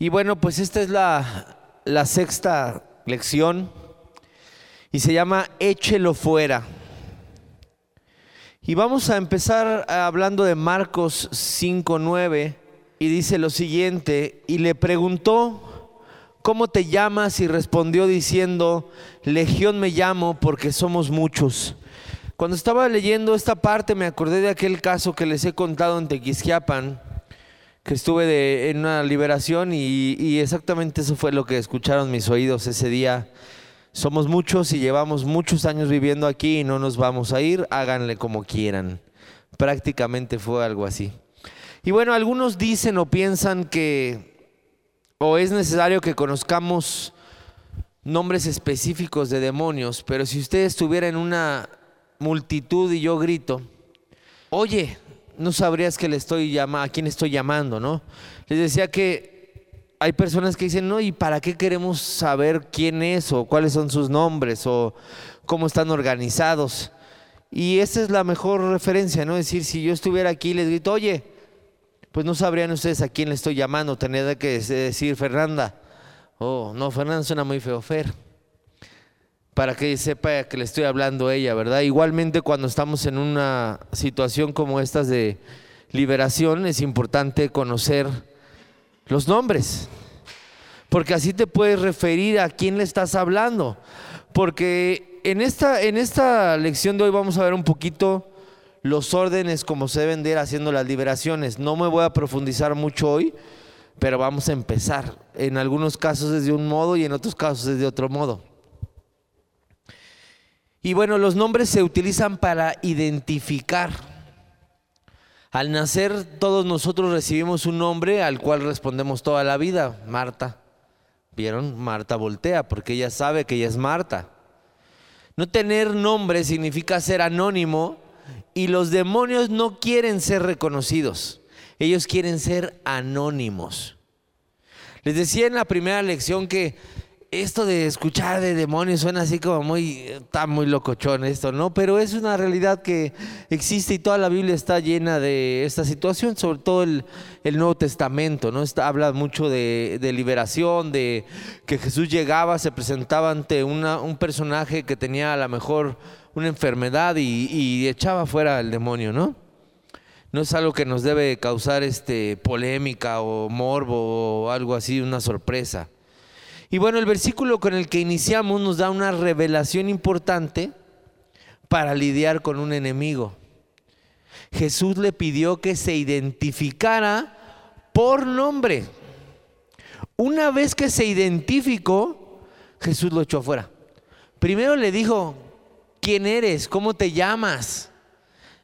Y bueno, pues esta es la, la sexta lección y se llama Échelo fuera. Y vamos a empezar hablando de Marcos 5.9 y dice lo siguiente, y le preguntó, ¿cómo te llamas? Y respondió diciendo, Legión me llamo porque somos muchos. Cuando estaba leyendo esta parte me acordé de aquel caso que les he contado en Tequisquiapan, que estuve de, en una liberación y, exactamente eso fue lo que escucharon mis oídos ese día. Somos muchos y llevamos muchos años viviendo aquí y no nos vamos a ir, háganle como quieran. Prácticamente fue algo así. Y bueno, algunos dicen o piensan que o es necesario que conozcamos nombres específicos de demonios, pero si usted estuviera en una multitud y yo grito, oye, no sabrías que le estoy llamando, a quién estoy llamando, ¿no? Les decía que hay personas que dicen, no, ¿y para qué queremos saber quién es o cuáles son sus nombres o cómo están organizados? Y esa es la mejor referencia, ¿no? Es decir, si yo estuviera aquí y les grito, oye, pues no sabrían ustedes a quién le estoy llamando, tendría que decir Fernanda. Oh, no, Fernanda suena muy feo, Fer para que sepa que le estoy hablando a ella, ¿verdad? Igualmente cuando estamos en una situación como estas de liberación es importante conocer los nombres, porque así te puedes referir a quién le estás hablando, porque en esta, en esta lección de hoy vamos a ver un poquito los órdenes como se deben de ir haciendo las liberaciones. No me voy a profundizar mucho hoy, pero vamos a empezar. En algunos casos es de un modo y en otros casos es de otro modo. Y bueno, los nombres se utilizan para identificar. Al nacer todos nosotros recibimos un nombre al cual respondemos toda la vida, Marta. ¿Vieron? Marta voltea porque ella sabe que ella es Marta. No tener nombre significa ser anónimo y los demonios no quieren ser reconocidos. Ellos quieren ser anónimos. Les decía en la primera lección que esto de escuchar de demonios suena así como muy, está muy locochón esto, ¿no? Pero es una realidad que existe y toda la Biblia está llena de esta situación, sobre todo el, Nuevo Testamento, ¿no? habla mucho de, liberación, de que Jesús llegaba, se presentaba ante un personaje que tenía a lo mejor una enfermedad y, y echaba fuera el demonio, ¿no? No es algo que nos debe causar este, polémica o morbo o algo así, una sorpresa. Y bueno, el versículo con el que iniciamos nos da una revelación importante para lidiar con un enemigo. Jesús le pidió que se identificara por nombre. Una vez que se identificó, Jesús lo echó afuera. Primero le dijo, ¿quién eres? ¿Cómo te llamas?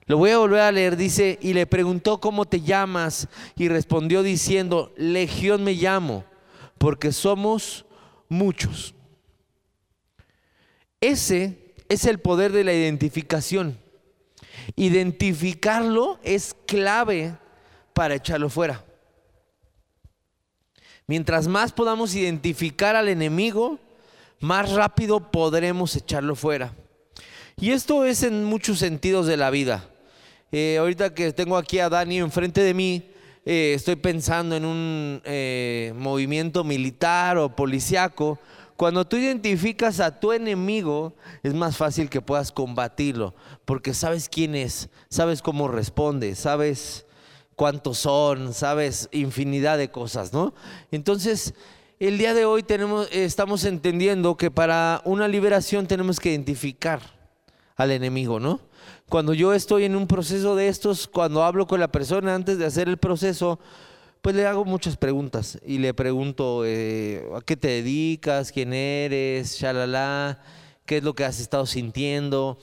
Lo voy a volver a leer, dice, y le preguntó, ¿cómo te llamas? Y respondió diciendo, Legión me llamo, porque somos muchos. Ese es el poder de la identificación. Identificarlo es clave para echarlo fuera. Mientras más podamos identificar al enemigo, más rápido podremos echarlo fuera. Y esto es en muchos sentidos de la vida. Eh, ahorita que tengo aquí a Dani enfrente de mí, eh, estoy pensando en un eh, movimiento militar o policiaco, cuando tú identificas a tu enemigo, es más fácil que puedas combatirlo, porque sabes quién es, sabes cómo responde, sabes cuántos son, sabes infinidad de cosas, ¿no? Entonces, el día de hoy tenemos, estamos entendiendo que para una liberación tenemos que identificar al enemigo, ¿no? Cuando yo estoy en un proceso de estos, cuando hablo con la persona antes de hacer el proceso, pues le hago muchas preguntas y le pregunto eh, a qué te dedicas, quién eres, shalala, qué es lo que has estado sintiendo.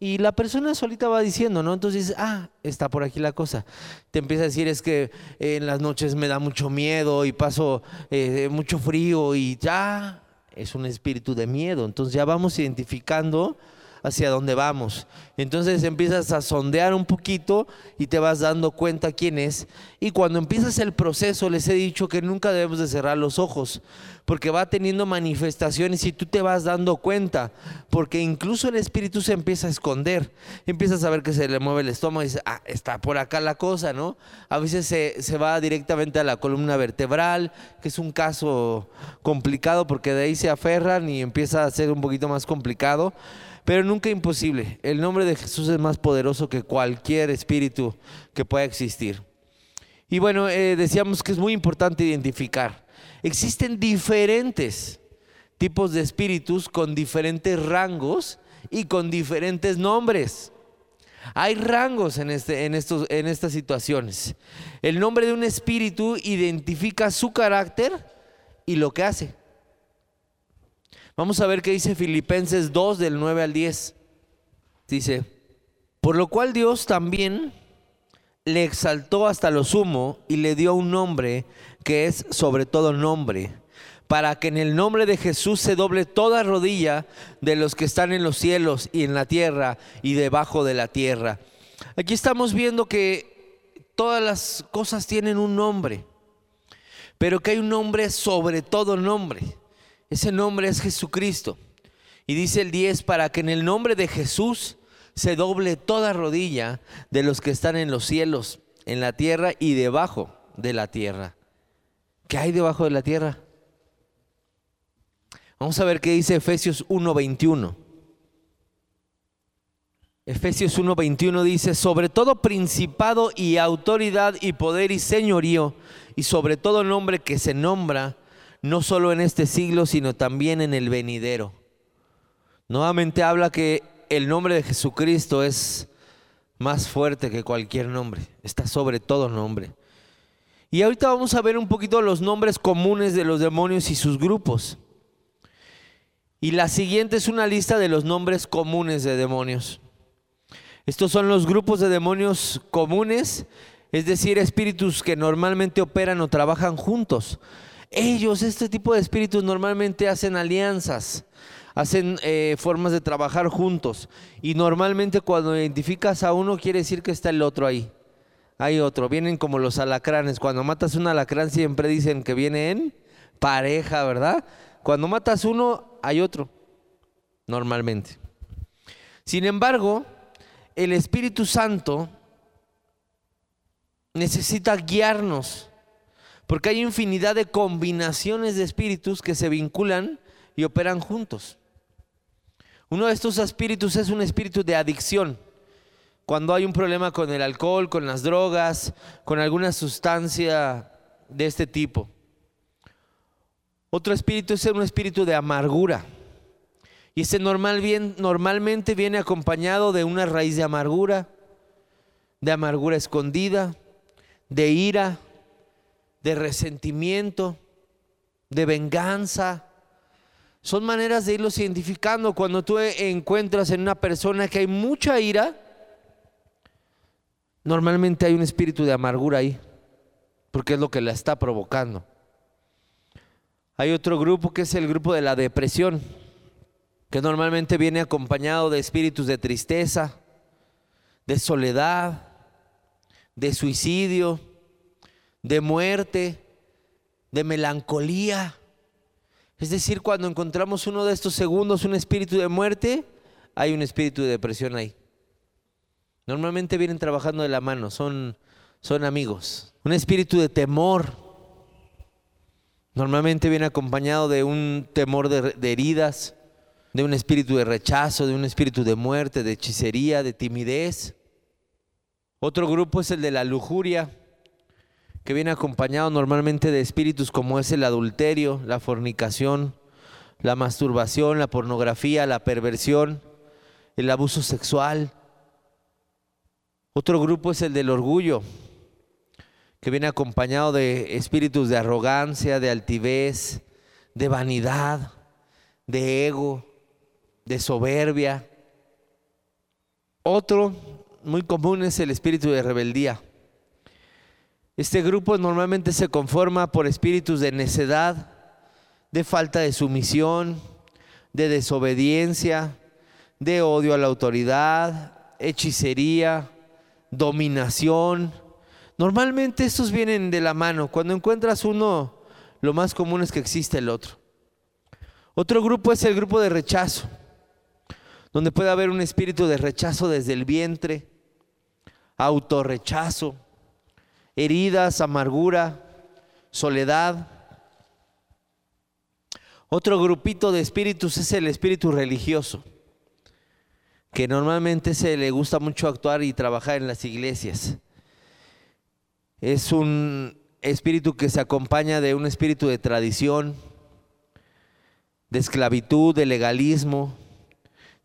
Y la persona solita va diciendo, ¿no? Entonces, ah, está por aquí la cosa. Te empieza a decir, es que en las noches me da mucho miedo y paso eh, mucho frío y ya es un espíritu de miedo. Entonces ya vamos identificando hacia dónde vamos. Entonces empiezas a sondear un poquito y te vas dando cuenta quién es. Y cuando empiezas el proceso, les he dicho que nunca debemos de cerrar los ojos, porque va teniendo manifestaciones y tú te vas dando cuenta, porque incluso el espíritu se empieza a esconder. Empiezas a ver que se le mueve el estómago y dices, ah, está por acá la cosa, ¿no? A veces se, se va directamente a la columna vertebral, que es un caso complicado porque de ahí se aferran y empieza a ser un poquito más complicado pero nunca imposible. El nombre de Jesús es más poderoso que cualquier espíritu que pueda existir. Y bueno, eh, decíamos que es muy importante identificar. Existen diferentes tipos de espíritus con diferentes rangos y con diferentes nombres. Hay rangos en, este, en, estos, en estas situaciones. El nombre de un espíritu identifica su carácter y lo que hace. Vamos a ver qué dice Filipenses 2 del 9 al 10. Dice, por lo cual Dios también le exaltó hasta lo sumo y le dio un nombre que es sobre todo nombre, para que en el nombre de Jesús se doble toda rodilla de los que están en los cielos y en la tierra y debajo de la tierra. Aquí estamos viendo que todas las cosas tienen un nombre, pero que hay un nombre sobre todo nombre. Ese nombre es Jesucristo. Y dice el 10, para que en el nombre de Jesús se doble toda rodilla de los que están en los cielos, en la tierra y debajo de la tierra. ¿Qué hay debajo de la tierra? Vamos a ver qué dice Efesios 1:21. Efesios 1:21 dice, sobre todo principado y autoridad y poder y señorío, y sobre todo nombre que se nombra, no solo en este siglo, sino también en el venidero. Nuevamente habla que el nombre de Jesucristo es más fuerte que cualquier nombre, está sobre todo nombre. Y ahorita vamos a ver un poquito los nombres comunes de los demonios y sus grupos. Y la siguiente es una lista de los nombres comunes de demonios. Estos son los grupos de demonios comunes, es decir, espíritus que normalmente operan o trabajan juntos. Ellos, este tipo de espíritus normalmente hacen alianzas, hacen eh, formas de trabajar juntos. Y normalmente cuando identificas a uno quiere decir que está el otro ahí. Hay otro, vienen como los alacranes. Cuando matas un alacrán siempre dicen que viene en pareja, ¿verdad? Cuando matas uno, hay otro, normalmente. Sin embargo, el Espíritu Santo necesita guiarnos porque hay infinidad de combinaciones de espíritus que se vinculan y operan juntos. Uno de estos espíritus es un espíritu de adicción. Cuando hay un problema con el alcohol, con las drogas, con alguna sustancia de este tipo. Otro espíritu es un espíritu de amargura. Y ese normal normalmente viene acompañado de una raíz de amargura, de amargura escondida, de ira, de resentimiento, de venganza. Son maneras de irlos identificando. Cuando tú encuentras en una persona que hay mucha ira, normalmente hay un espíritu de amargura ahí, porque es lo que la está provocando. Hay otro grupo que es el grupo de la depresión, que normalmente viene acompañado de espíritus de tristeza, de soledad, de suicidio, de muerte, de melancolía. Es decir, cuando encontramos uno de estos segundos, un espíritu de muerte, hay un espíritu de depresión ahí. Normalmente vienen trabajando de la mano, son, son amigos. Un espíritu de temor. Normalmente viene acompañado de un temor de, de heridas, de un espíritu de rechazo, de un espíritu de muerte, de hechicería, de timidez. Otro grupo es el de la lujuria que viene acompañado normalmente de espíritus como es el adulterio, la fornicación, la masturbación, la pornografía, la perversión, el abuso sexual. Otro grupo es el del orgullo, que viene acompañado de espíritus de arrogancia, de altivez, de vanidad, de ego, de soberbia. Otro muy común es el espíritu de rebeldía este grupo normalmente se conforma por espíritus de necedad, de falta de sumisión, de desobediencia, de odio a la autoridad, hechicería, dominación. Normalmente estos vienen de la mano. Cuando encuentras uno, lo más común es que existe el otro. Otro grupo es el grupo de rechazo, donde puede haber un espíritu de rechazo desde el vientre, autorrechazo, heridas, amargura, soledad. Otro grupito de espíritus es el espíritu religioso, que normalmente se le gusta mucho actuar y trabajar en las iglesias. Es un espíritu que se acompaña de un espíritu de tradición, de esclavitud, de legalismo,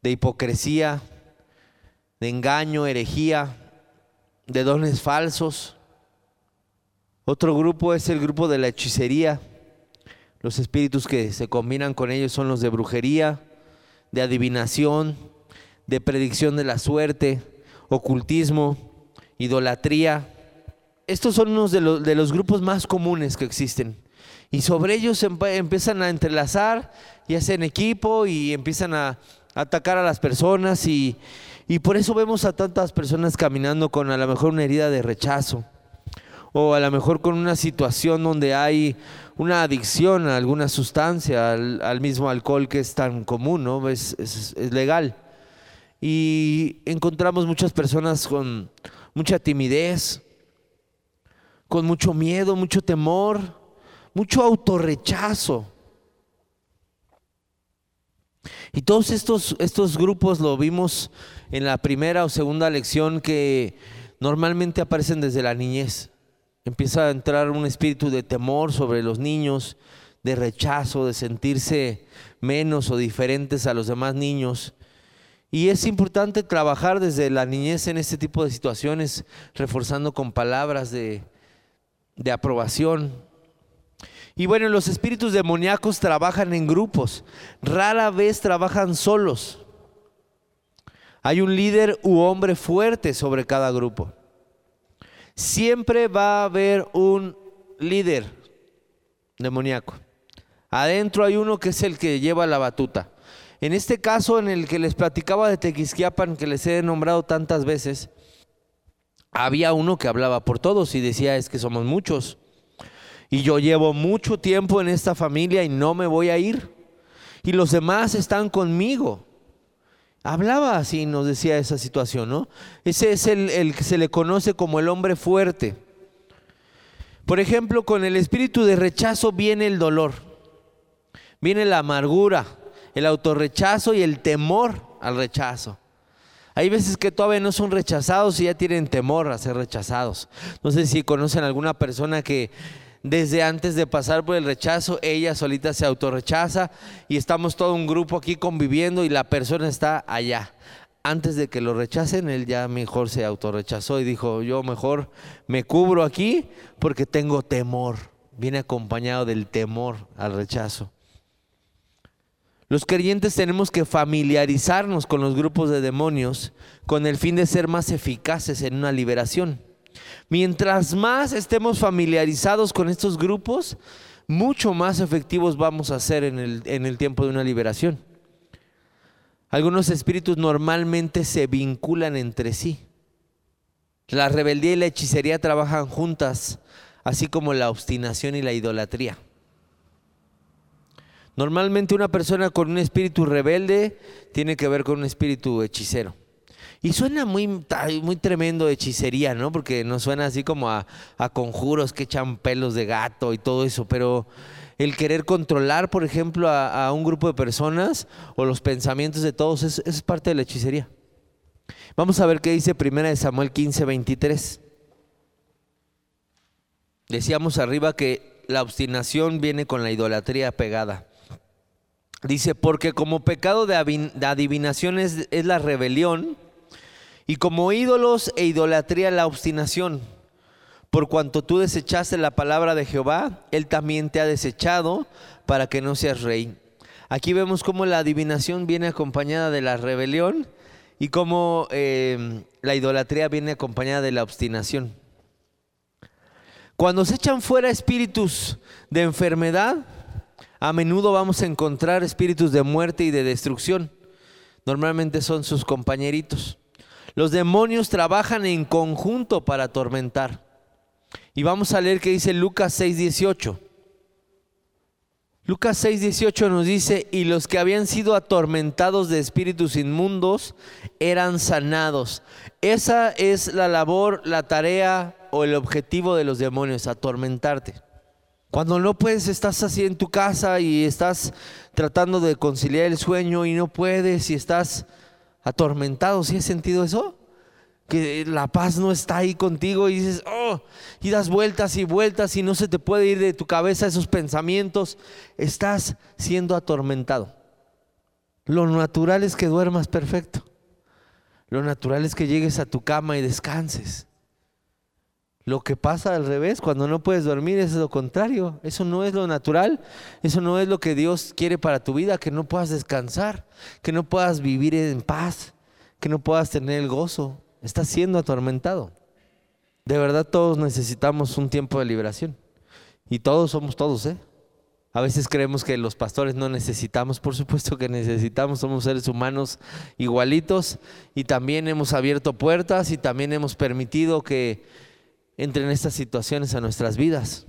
de hipocresía, de engaño, herejía, de dones falsos. Otro grupo es el grupo de la hechicería. Los espíritus que se combinan con ellos son los de brujería, de adivinación, de predicción de la suerte, ocultismo, idolatría. Estos son unos de los, de los grupos más comunes que existen. Y sobre ellos empiezan a entrelazar y hacen equipo y empiezan a atacar a las personas y, y por eso vemos a tantas personas caminando con a lo mejor una herida de rechazo o a lo mejor con una situación donde hay una adicción a alguna sustancia, al, mismo alcohol que es tan común, ¿no? Es, legal. Y encontramos muchas personas con mucha timidez, con mucho miedo, mucho temor, mucho autorrechazo. Y todos estos, estos grupos lo vimos en la primera o segunda lección que normalmente aparecen desde la niñez. Empieza a entrar un espíritu de temor sobre los niños, de rechazo, de sentirse menos o diferentes a los demás niños. Y es importante trabajar desde la niñez en este tipo de situaciones, reforzando con palabras de, de aprobación. Y bueno, los espíritus demoníacos trabajan en grupos, rara vez trabajan solos. Hay un líder u hombre fuerte sobre cada grupo. Siempre va a haber un líder demoníaco. Adentro hay uno que es el que lleva la batuta. En este caso, en el que les platicaba de Tequisquiapan, que les he nombrado tantas veces, había uno que hablaba por todos y decía, es que somos muchos. Y yo llevo mucho tiempo en esta familia y no me voy a ir. Y los demás están conmigo. Hablaba así, nos decía esa situación, ¿no? Ese es el, el que se le conoce como el hombre fuerte. Por ejemplo, con el espíritu de rechazo viene el dolor, viene la amargura, el autorrechazo y el temor al rechazo. Hay veces que todavía no son rechazados y ya tienen temor a ser rechazados. No sé si conocen alguna persona que desde antes de pasar por el rechazo, ella solita se autorrechaza y estamos todo un grupo aquí conviviendo y la persona está allá. Antes de que lo rechacen, él ya mejor se autorrechazó y dijo, yo mejor me cubro aquí porque tengo temor. Viene acompañado del temor al rechazo. Los creyentes tenemos que familiarizarnos con los grupos de demonios con el fin de ser más eficaces en una liberación. Mientras más estemos familiarizados con estos grupos, mucho más efectivos vamos a ser en el, tiempo de una liberación. Algunos espíritus normalmente se vinculan entre sí. La rebeldía y la hechicería trabajan juntas, así como la obstinación y la idolatría. Normalmente una persona con un espíritu rebelde tiene que ver con un espíritu hechicero. Y suena muy, muy tremendo hechicería, ¿no? Porque nos suena así como a, conjuros que echan pelos de gato y todo eso, pero el querer controlar, por ejemplo, a, un grupo de personas o los pensamientos de todos, es, parte de la hechicería. Vamos a ver qué dice primera de Samuel 15, 23. Decíamos arriba que la obstinación viene con la idolatría pegada. Dice, porque como pecado de adivinación es la rebelión, y como ídolos e idolatría la obstinación. Por cuanto tú desechaste la palabra de Jehová, Él también te ha desechado para que no seas rey. Aquí vemos cómo la adivinación viene acompañada de la rebelión y cómo em, la idolatría viene acompañada de la obstinación. Cuando se echan fuera espíritus de enfermedad, a menudo vamos a encontrar espíritus de muerte y de destrucción. Normalmente son sus compañeritos. Los demonios trabajan en conjunto para atormentar. Y vamos a leer qué dice Lucas 6:18. Lucas 6:18 nos dice, y los que habían sido atormentados de espíritus inmundos eran sanados. Esa es la labor, la tarea o el objetivo de los demonios, atormentarte. Cuando no puedes, estás así en tu casa y estás tratando de conciliar el sueño y no puedes y estás atormentado. ¿Sí has sentido eso? Que la paz no está ahí contigo y dices, oh, y das vueltas y vueltas y no se te puede ir de tu cabeza esos pensamientos. Estás siendo atormentado. Lo natural es que duermas perfecto. Lo natural es que llegues a tu cama y descanses. Lo que pasa al revés, cuando no puedes dormir, es lo contrario. Eso no es lo natural, eso no es lo que Dios quiere para tu vida, que no puedas descansar, que no puedas vivir en paz, que no puedas tener el gozo. Estás siendo atormentado. De verdad todos necesitamos un tiempo de liberación. Y todos somos todos, ¿eh? A veces creemos que los pastores no necesitamos, por supuesto que necesitamos, somos seres humanos igualitos y también hemos abierto puertas y también hemos permitido que entren estas situaciones a nuestras vidas.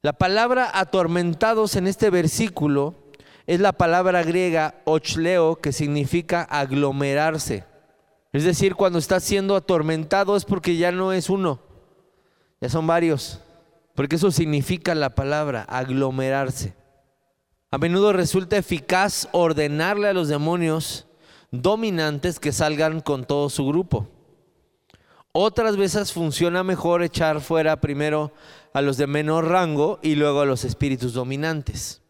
La palabra atormentados en este versículo es la palabra griega ochleo que significa aglomerarse. Es decir, cuando estás siendo atormentado es porque ya no es uno, ya son varios. Porque eso significa la palabra aglomerarse. A menudo resulta eficaz ordenarle a los demonios dominantes que salgan con todo su grupo. Otras veces funciona mejor echar fuera primero a los de menor rango y luego a los espíritus dominantes.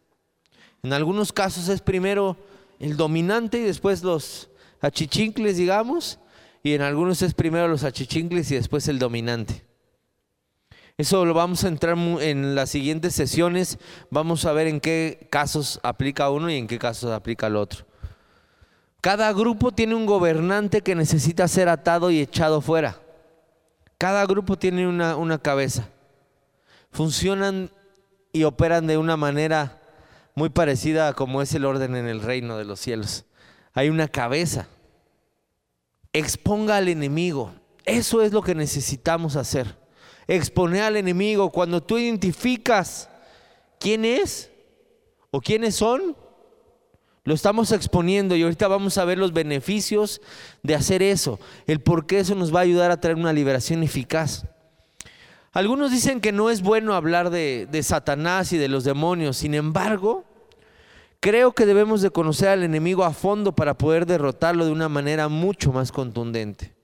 En algunos casos es primero el dominante y después los achichincles, digamos, y en algunos es primero los achichincles y después el dominante. Eso lo vamos a entrar en las siguientes sesiones. Vamos a ver en qué casos aplica uno y en qué casos aplica el otro. Cada grupo tiene un gobernante que necesita ser atado y echado fuera. Cada grupo tiene una, cabeza. Funcionan y operan de una manera muy parecida a como es el orden en el reino de los cielos. Hay una cabeza. Exponga al enemigo. Eso es lo que necesitamos hacer. Exponer al enemigo. Cuando tú identificas quién es o quiénes son, lo estamos exponiendo y ahorita vamos a ver los beneficios de hacer eso, el por qué eso nos va a ayudar a traer una liberación eficaz. Algunos dicen que no es bueno hablar de, de Satanás y de los demonios, sin embargo, creo que debemos de conocer al enemigo a fondo para poder derrotarlo de una manera mucho más contundente.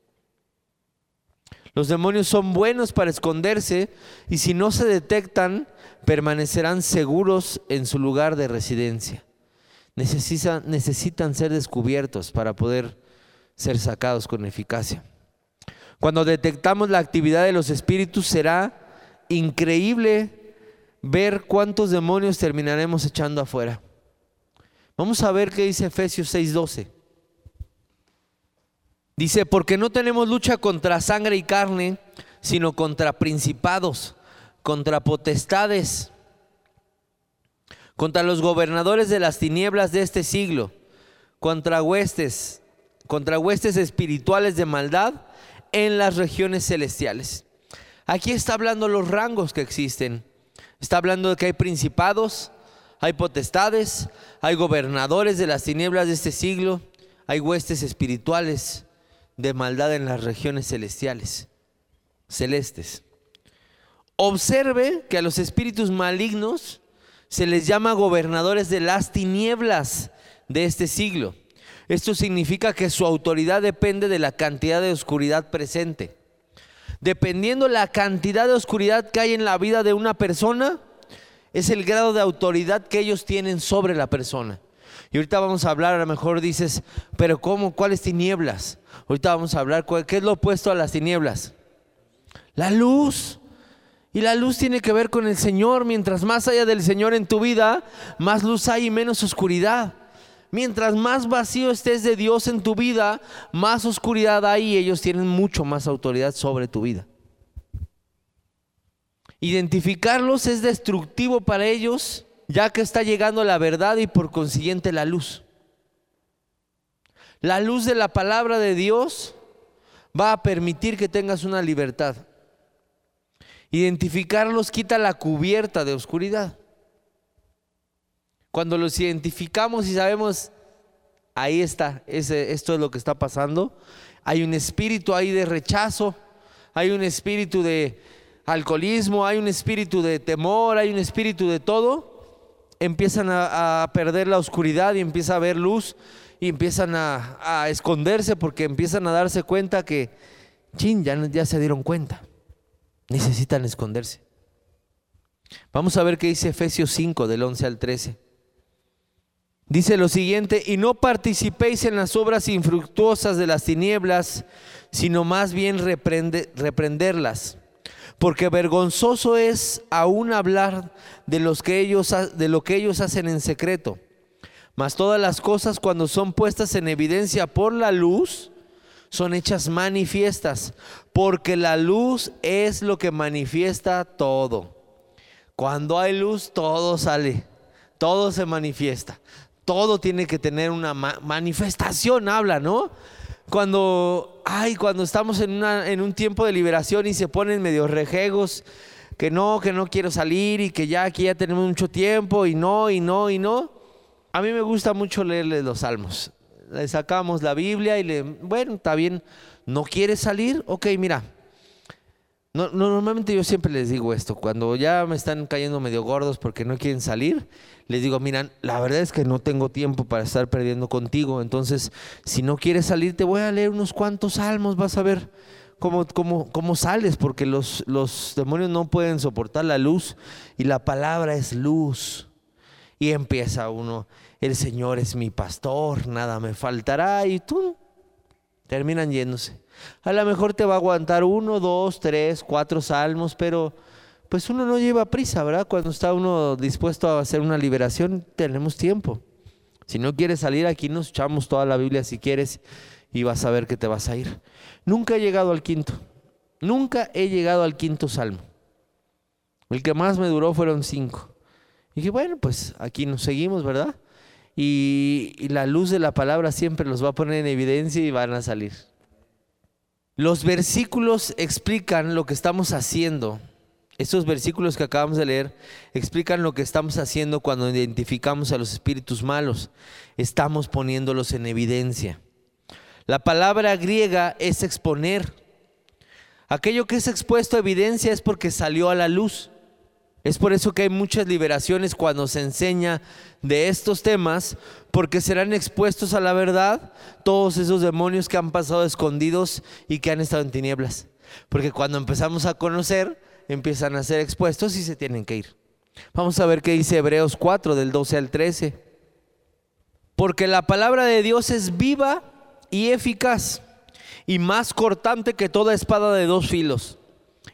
Los demonios son buenos para esconderse y si no se detectan, permanecerán seguros en su lugar de residencia necesitan, ser descubiertos para poder ser sacados con eficacia. Cuando detectamos la actividad de los espíritus será increíble ver cuántos demonios terminaremos echando afuera. Vamos a ver qué dice Efesios 6:12. Dice, porque no tenemos lucha contra sangre y carne, sino contra principados, contra potestades contra los gobernadores de las tinieblas de este siglo, contra huestes, contra huestes espirituales de maldad en las regiones celestiales. Aquí está hablando los rangos que existen. Está hablando de que hay principados, hay potestades, hay gobernadores de las tinieblas de este siglo, hay huestes espirituales de maldad en las regiones celestiales, celestes. Observe que a los espíritus malignos se les llama gobernadores de las tinieblas de este siglo. Esto significa que su autoridad depende de la cantidad de oscuridad presente. Dependiendo la cantidad de oscuridad que hay en la vida de una persona, es el grado de autoridad que ellos tienen sobre la persona. Y ahorita vamos a hablar, a lo mejor dices, pero ¿cómo? ¿Cuáles tinieblas? Ahorita vamos a hablar, ¿qué es lo opuesto a las tinieblas? La luz. Y la luz tiene que ver con el Señor. Mientras más haya del Señor en tu vida, más luz hay y menos oscuridad. Mientras más vacío estés de Dios en tu vida, más oscuridad hay y ellos tienen mucho más autoridad sobre tu vida. Identificarlos es destructivo para ellos, ya que está llegando la verdad y por consiguiente la luz. La luz de la palabra de Dios va a permitir que tengas una libertad. Identificarlos quita la cubierta de oscuridad. Cuando los identificamos y sabemos, ahí está, ese, esto es lo que está pasando, hay un espíritu ahí de rechazo, hay un espíritu de alcoholismo, hay un espíritu de temor, hay un espíritu de todo, empiezan a, perder la oscuridad y empieza a haber luz y empiezan a, esconderse porque empiezan a darse cuenta que, chin, ya se dieron cuenta, necesitan esconderse. Vamos a ver qué dice Efesios 5 del 11 al 13. Dice lo siguiente, y no participéis en las obras infructuosas de las tinieblas, sino más bien reprenderlas. Porque vergonzoso es aún hablar de, los que ellos, de lo que ellos hacen en secreto. Mas todas las cosas cuando son puestas en evidencia por la luz, son hechas manifiestas, porque la luz es lo que manifiesta todo. Cuando hay luz, todo sale, todo se manifiesta todo tiene que tener una manifestación, habla, ¿no? Cuando, ay, cuando estamos en, un tiempo de liberación y se ponen medio rejegos, que no, que no quiero salir y que ya aquí ya tenemos mucho tiempo y no, y no, y no. A mí me gusta mucho leerles los salmos. Le sacamos la Biblia y le, bueno, está bien, ¿no quieres salir? Ok, mira, no, normalmente yo siempre les digo esto, cuando ya me están cayendo medio gordos porque no quieren salir, les digo, miran, la verdad es que no tengo tiempo para estar perdiendo contigo, entonces si no quieres salir te voy a leer unos cuantos salmos, vas a ver cómo, cómo, cómo sales, porque los, los demonios no pueden soportar la luz y la palabra es luz. Y empieza uno, el Señor es mi pastor, nada me faltará y tú terminan yéndose. A lo mejor te va a aguantar uno, dos, tres, cuatro salmos, pero pues uno no lleva prisa, ¿verdad? Cuando está uno dispuesto a hacer una liberación, tenemos tiempo. Si no quieres salir aquí, nos echamos toda la Biblia si quieres y vas a ver que te vas a ir. Nunca he llegado al quinto. Nunca he llegado al quinto salmo. El que más me duró fueron cinco. Y dije, bueno, pues aquí nos seguimos, ¿verdad? Y, y la luz de la palabra siempre los va a poner en evidencia y van a salir. Los versículos explican lo que estamos haciendo. Estos versículos que acabamos de leer explican lo que estamos haciendo cuando identificamos a los espíritus malos. Estamos poniéndolos en evidencia. La palabra griega es exponer. Aquello que es expuesto a evidencia es porque salió a la luz. Es por eso que hay muchas liberaciones cuando se enseña de estos temas, porque serán expuestos a la verdad todos esos demonios que han pasado escondidos y que han estado en tinieblas. Porque cuando empezamos a conocer, empiezan a ser expuestos y se tienen que ir. Vamos a ver qué dice Hebreos 4 del 12 al 13. Porque la palabra de Dios es viva y eficaz y más cortante que toda espada de dos filos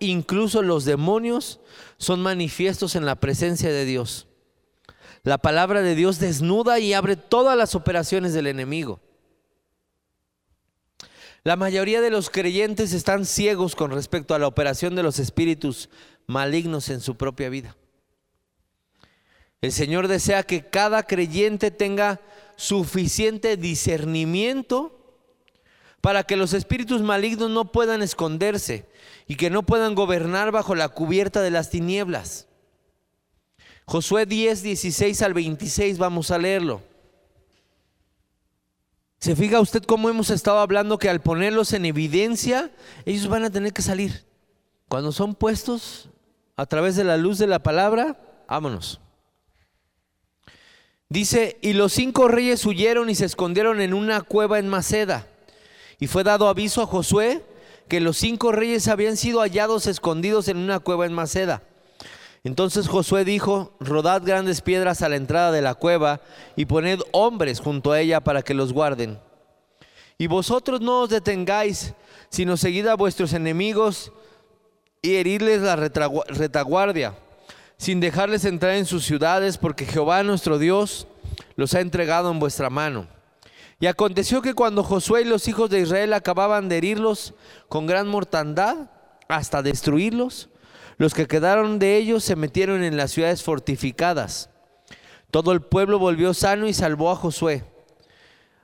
incluso los demonios son manifiestos en la presencia de Dios. La palabra de Dios desnuda y abre todas las operaciones del enemigo. La mayoría de los creyentes están ciegos con respecto a la operación de los espíritus malignos en su propia vida. El Señor desea que cada creyente tenga suficiente discernimiento para que los espíritus malignos no puedan esconderse y que no puedan gobernar bajo la cubierta de las tinieblas. Josué 10, 16 al 26, vamos a leerlo. ¿Se fija usted cómo hemos estado hablando que al ponerlos en evidencia, ellos van a tener que salir? Cuando son puestos a través de la luz de la palabra, vámonos. Dice, y los cinco reyes huyeron y se escondieron en una cueva en Maceda. Y fue dado aviso a Josué que los cinco reyes habían sido hallados escondidos en una cueva en Maceda. Entonces Josué dijo, rodad grandes piedras a la entrada de la cueva y poned hombres junto a ella para que los guarden. Y vosotros no os detengáis, sino seguid a vuestros enemigos y heridles la retaguardia, sin dejarles entrar en sus ciudades, porque Jehová nuestro Dios los ha entregado en vuestra mano. Y aconteció que cuando Josué y los hijos de Israel acababan de herirlos con gran mortandad, hasta destruirlos, los que quedaron de ellos se metieron en las ciudades fortificadas. Todo el pueblo volvió sano y salvó a Josué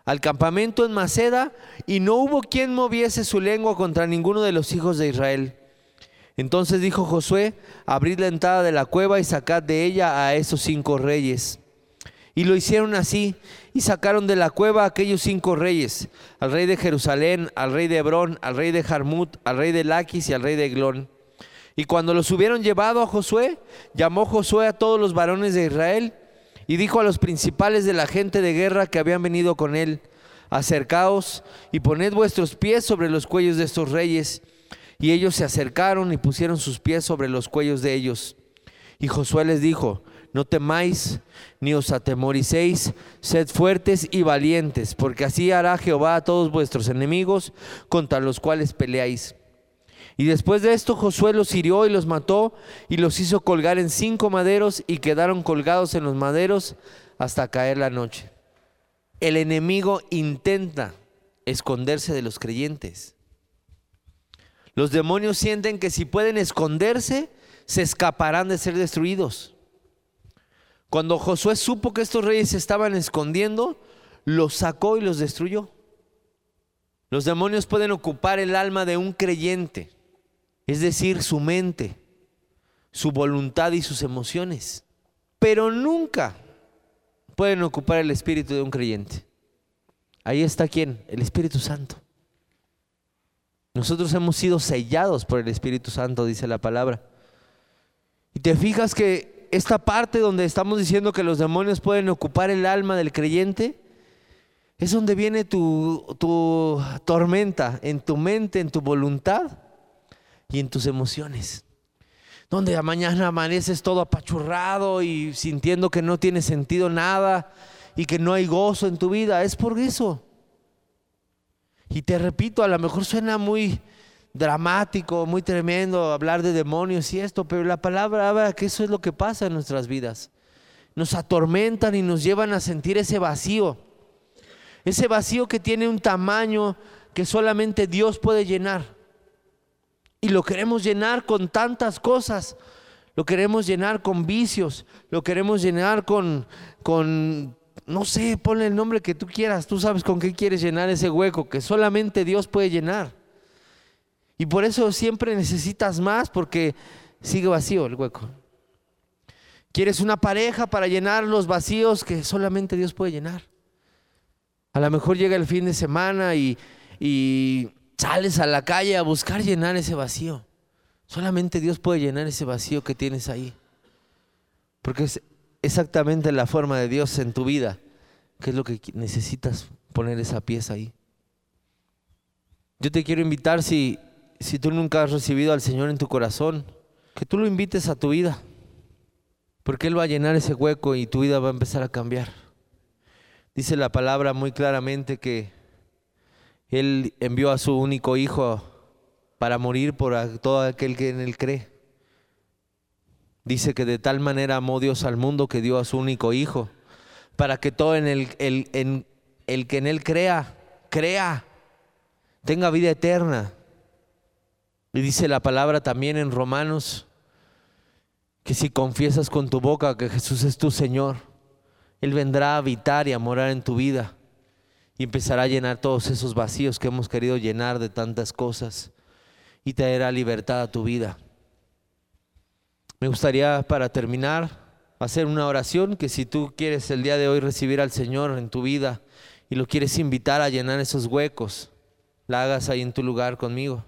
al campamento en Maceda y no hubo quien moviese su lengua contra ninguno de los hijos de Israel. Entonces dijo Josué, abrid la entrada de la cueva y sacad de ella a esos cinco reyes. Y lo hicieron así, y sacaron de la cueva a aquellos cinco reyes, al rey de Jerusalén, al rey de Hebrón, al rey de Jarmut, al rey de Laquis y al rey de Eglón. Y cuando los hubieron llevado a Josué, llamó Josué a todos los varones de Israel, y dijo a los principales de la gente de guerra que habían venido con él, acercaos y poned vuestros pies sobre los cuellos de estos reyes. Y ellos se acercaron y pusieron sus pies sobre los cuellos de ellos. Y Josué les dijo, no temáis ni os atemoricéis, sed fuertes y valientes, porque así hará Jehová a todos vuestros enemigos contra los cuales peleáis. Y después de esto Josué los hirió y los mató y los hizo colgar en cinco maderos y quedaron colgados en los maderos hasta caer la noche. El enemigo intenta esconderse de los creyentes. Los demonios sienten que si pueden esconderse, se escaparán de ser destruidos. Cuando Josué supo que estos reyes se estaban escondiendo, los sacó y los destruyó. Los demonios pueden ocupar el alma de un creyente es decir, su mente, su voluntad y sus emociones. Pero nunca pueden ocupar el espíritu de un creyente. Ahí está quién? El Espíritu Santo. Nosotros hemos sido sellados por el Espíritu Santo, dice la palabra. Y te fijas que esta parte donde estamos diciendo que los demonios pueden ocupar el alma del creyente, es donde viene tu, tu tormenta, en tu mente, en tu voluntad y en tus emociones. Donde a mañana amaneces todo apachurrado y sintiendo que no tiene sentido nada y que no hay gozo en tu vida. Es por eso. Y te repito, a lo mejor suena muy dramático, muy tremendo hablar de demonios y esto, pero la palabra habla que eso es lo que pasa en nuestras vidas. Nos atormentan y nos llevan a sentir ese vacío. Ese vacío que tiene un tamaño que solamente Dios puede llenar. Y lo queremos llenar con tantas cosas. Lo queremos llenar con vicios. Lo queremos llenar con, con, no sé, ponle el nombre que tú quieras. Tú sabes con qué quieres llenar ese hueco que solamente Dios puede llenar. Y por eso siempre necesitas más porque sigue vacío el hueco. Quieres una pareja para llenar los vacíos que solamente Dios puede llenar. A lo mejor llega el fin de semana y, sales a la calle a buscar llenar ese vacío. Solamente Dios puede llenar ese vacío que tienes ahí. Porque es exactamente la forma de Dios en tu vida, que es lo que necesitas poner esa pieza ahí. Yo te quiero invitar, si, si tú nunca has recibido al Señor en tu corazón, que tú lo invites a tu vida. Porque Él va a llenar ese hueco y tu vida va a empezar a cambiar. Dice la palabra muy claramente que él envió a su único hijo para morir por todo aquel que en Él cree. Dice que de tal manera amó Dios al mundo que dio a su único hijo, para que todo en el, en el que en Él crea, crea, tenga vida eterna. Y dice la palabra también en Romanos, que si confiesas con tu boca que Jesús es tu Señor, Él vendrá a habitar y a morar en tu vida y empezará a llenar todos esos vacíos que hemos querido llenar de tantas cosas y traerá libertad a tu vida. Me gustaría para terminar hacer una oración que si tú quieres el día de hoy recibir al Señor en tu vida y lo quieres invitar a llenar esos huecos, la hagas ahí en tu lugar conmigo.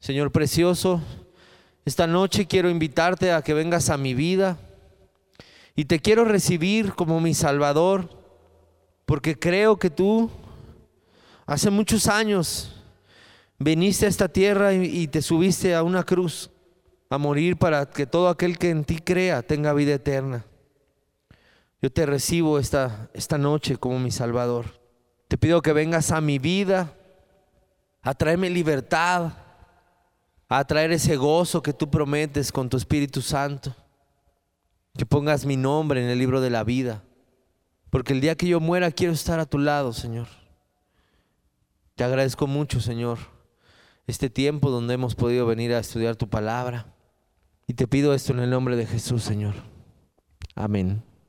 Señor precioso, esta noche quiero invitarte a que vengas a mi vida y te quiero recibir como mi Salvador porque creo que tú hace muchos años viniste a esta tierra y, te subiste a una cruz a morir para que todo aquel que en ti crea tenga vida eterna. Yo te recibo esta, esta noche como mi Salvador. Te pido que vengas a mi vida, a traerme libertad, a traer ese gozo que tú prometes con tu Espíritu Santo. Que pongas mi nombre en el libro de la vida. Porque el día que yo muera quiero estar a tu lado, Señor. Te agradezco mucho, Señor, este tiempo donde hemos podido venir a estudiar tu palabra. Y te pido esto en el nombre de Jesús, Señor. Amén.